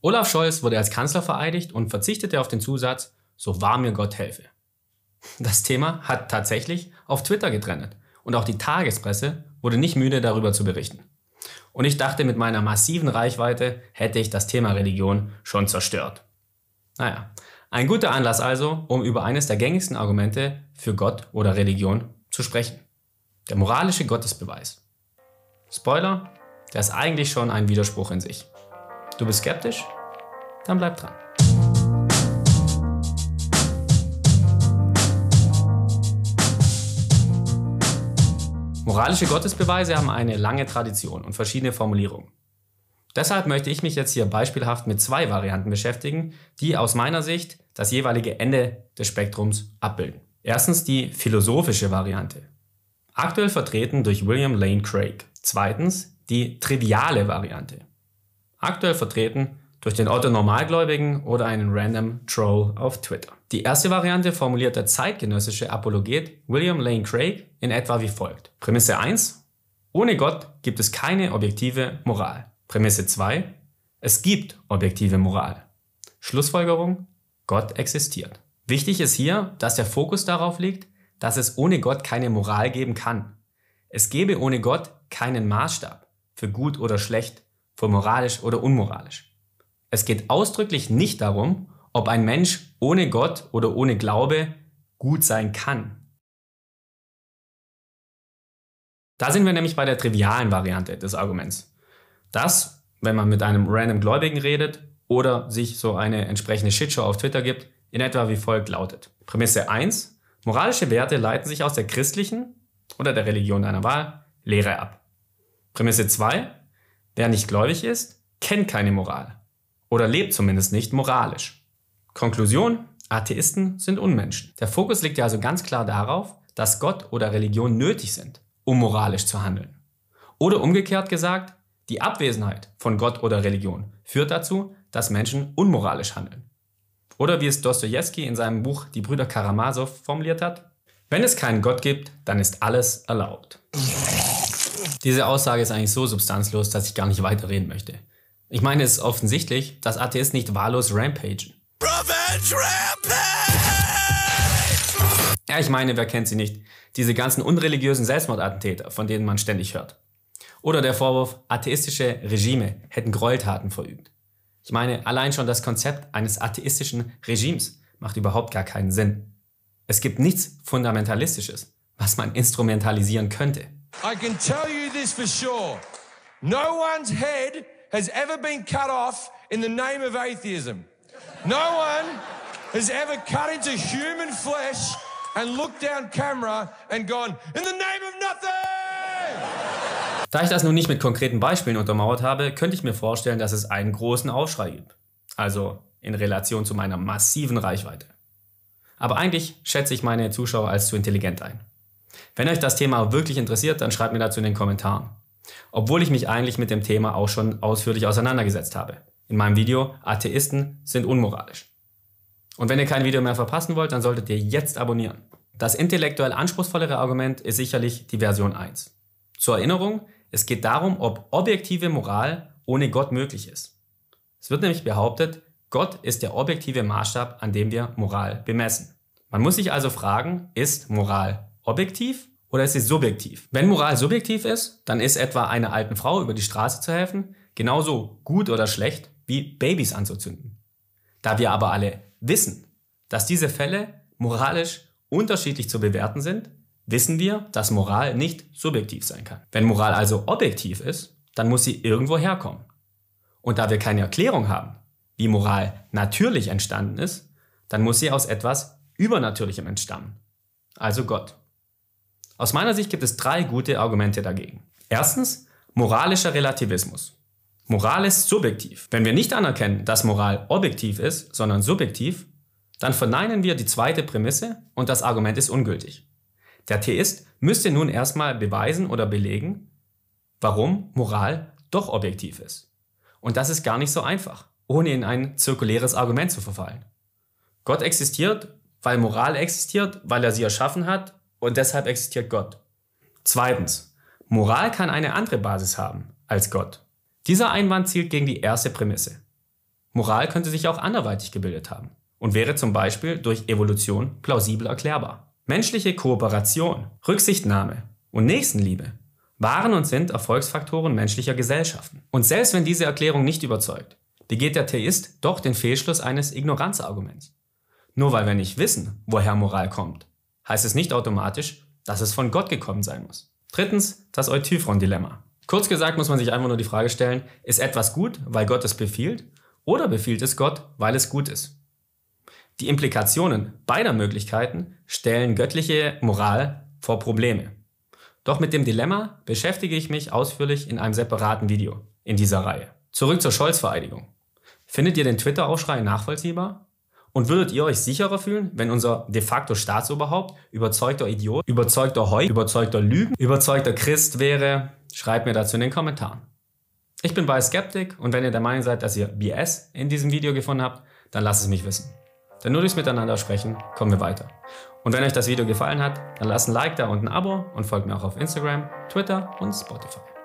Olaf Scholz wurde als Kanzler vereidigt und verzichtete auf den Zusatz, so wahr mir Gott helfe. Das Thema hat tatsächlich auf Twitter getrennt und auch die Tagespresse wurde nicht müde darüber zu berichten. Und ich dachte, mit meiner massiven Reichweite hätte ich das Thema Religion schon zerstört. Naja, ein guter Anlass also, um über eines der gängigsten Argumente für Gott oder Religion zu sprechen. Der moralische Gottesbeweis. Spoiler, der ist eigentlich schon ein Widerspruch in sich. Du bist skeptisch? Dann bleib dran. Moralische Gottesbeweise haben eine lange Tradition und verschiedene Formulierungen. Deshalb möchte ich mich jetzt hier beispielhaft mit zwei Varianten beschäftigen, die aus meiner Sicht das jeweilige Ende des Spektrums abbilden. Erstens die philosophische Variante. Aktuell vertreten durch William Lane Craig. Zweitens die triviale Variante. Aktuell vertreten durch den Otto Normalgläubigen oder einen random Troll auf Twitter. Die erste Variante formuliert der zeitgenössische Apologet William Lane Craig in etwa wie folgt. Prämisse 1. Ohne Gott gibt es keine objektive Moral. Prämisse 2. Es gibt objektive Moral. Schlussfolgerung. Gott existiert. Wichtig ist hier, dass der Fokus darauf liegt, dass es ohne Gott keine Moral geben kann. Es gäbe ohne Gott keinen Maßstab für gut oder schlecht, für moralisch oder unmoralisch. Es geht ausdrücklich nicht darum, ob ein Mensch ohne Gott oder ohne Glaube gut sein kann. Da sind wir nämlich bei der trivialen Variante des Arguments. Das, wenn man mit einem random Gläubigen redet oder sich so eine entsprechende Shitshow auf Twitter gibt, in etwa wie folgt lautet. Prämisse 1. Moralische Werte leiten sich aus der christlichen oder der Religion deiner Wahl Lehre ab. Prämisse 2. Wer nicht gläubig ist, kennt keine Moral oder lebt zumindest nicht moralisch. Konklusion, Atheisten sind Unmenschen. Der Fokus liegt ja also ganz klar darauf, dass Gott oder Religion nötig sind, um moralisch zu handeln. Oder umgekehrt gesagt, die Abwesenheit von Gott oder Religion führt dazu, dass Menschen unmoralisch handeln. Oder wie es Dostoevsky in seinem Buch Die Brüder Karamasow formuliert hat, wenn es keinen Gott gibt, dann ist alles erlaubt. Diese Aussage ist eigentlich so substanzlos, dass ich gar nicht weiterreden möchte. Ich meine, es ist offensichtlich, dass Atheisten nicht wahllos rampagen. Revenge Rampage! Ja, ich meine, wer kennt sie nicht? Diese ganzen unreligiösen Selbstmordattentäter, von denen man ständig hört. Oder der Vorwurf, atheistische Regime hätten Gräueltaten verübt. Ich meine, allein schon das Konzept eines atheistischen Regimes macht überhaupt gar keinen Sinn. Es gibt nichts Fundamentalistisches, was man instrumentalisieren könnte. I can tell you this for sure. No one's head has ever been cut off in the name of atheism. No one has ever cut into human flesh and looked down camera and gone, in the name of nothing! Da ich das nun nicht mit konkreten Beispielen untermauert habe, könnte ich mir vorstellen, dass es einen großen Aufschrei gibt. Also in Relation zu meiner massiven Reichweite. Aber eigentlich schätze ich meine Zuschauer als zu intelligent ein. Wenn euch das Thema wirklich interessiert, dann schreibt mir dazu in den Kommentaren. Obwohl ich mich eigentlich mit dem Thema auch schon ausführlich auseinandergesetzt habe. In meinem Video Atheisten sind unmoralisch. Und wenn ihr kein Video mehr verpassen wollt, dann solltet ihr jetzt abonnieren. Das intellektuell anspruchsvollere Argument ist sicherlich die Version 1. Zur Erinnerung, es geht darum, ob objektive Moral ohne Gott möglich ist. Es wird nämlich behauptet, Gott ist der objektive Maßstab, an dem wir Moral bemessen. Man muss sich also fragen, ist Moral objektiv oder ist sie subjektiv? Wenn Moral subjektiv ist, dann ist etwa einer alten Frau über die Straße zu helfen genauso gut oder schlecht wie Babys anzuzünden. Da wir aber alle wissen, dass diese Fälle moralisch unterschiedlich zu bewerten sind, wissen wir, dass Moral nicht subjektiv sein kann. Wenn Moral also objektiv ist, dann muss sie irgendwo herkommen. Und da wir keine Erklärung haben, wie Moral natürlich entstanden ist, dann muss sie aus etwas Übernatürlichem entstammen. Also Gott. Aus meiner Sicht gibt es drei gute Argumente dagegen. Erstens, moralischer Relativismus. Moral ist subjektiv. Wenn wir nicht anerkennen, dass Moral objektiv ist, sondern subjektiv, dann verneinen wir die zweite Prämisse und das Argument ist ungültig. Der Theist müsste nun erstmal beweisen oder belegen, warum Moral doch objektiv ist. Und das ist gar nicht so einfach, ohne in ein zirkuläres Argument zu verfallen. Gott existiert, weil Moral existiert, weil er sie erschaffen hat und deshalb existiert Gott. Zweitens, Moral kann eine andere Basis haben als Gott. Dieser Einwand zielt gegen die erste Prämisse. Moral könnte sich auch anderweitig gebildet haben und wäre zum Beispiel durch Evolution plausibel erklärbar. Menschliche Kooperation, Rücksichtnahme und Nächstenliebe waren und sind Erfolgsfaktoren menschlicher Gesellschaften. Und selbst wenn diese Erklärung nicht überzeugt, begeht der Theist doch den Fehlschluss eines Ignoranzarguments. Nur weil wir nicht wissen, woher Moral kommt, heißt es nicht automatisch, dass es von Gott gekommen sein muss. Drittens, das Eutyphron-Dilemma. Kurz gesagt muss man sich einfach nur die Frage stellen, ist etwas gut, weil Gott es befiehlt, oder befiehlt es Gott, weil es gut ist? Die Implikationen beider Möglichkeiten stellen göttliche Moral vor Probleme. Doch mit dem Dilemma beschäftige ich mich ausführlich in einem separaten Video in dieser Reihe. Zurück zur Scholz-Vereidigung. Findet ihr den Twitter-Aufschrei nachvollziehbar? Und würdet ihr euch sicherer fühlen, wenn unser de facto Staatsoberhaupt überzeugter Idiot, überzeugter Heu, überzeugter Lügen, überzeugter Christ wäre? Schreibt mir dazu in den Kommentaren. Ich bin bei Skeptik und wenn ihr der Meinung seid, dass ihr BS in diesem Video gefunden habt, dann lasst es mich wissen. Denn nur durchs Miteinander sprechen kommen wir weiter. Und wenn euch das Video gefallen hat, dann lasst ein Like da und ein Abo und folgt mir auch auf Instagram, Twitter und Spotify.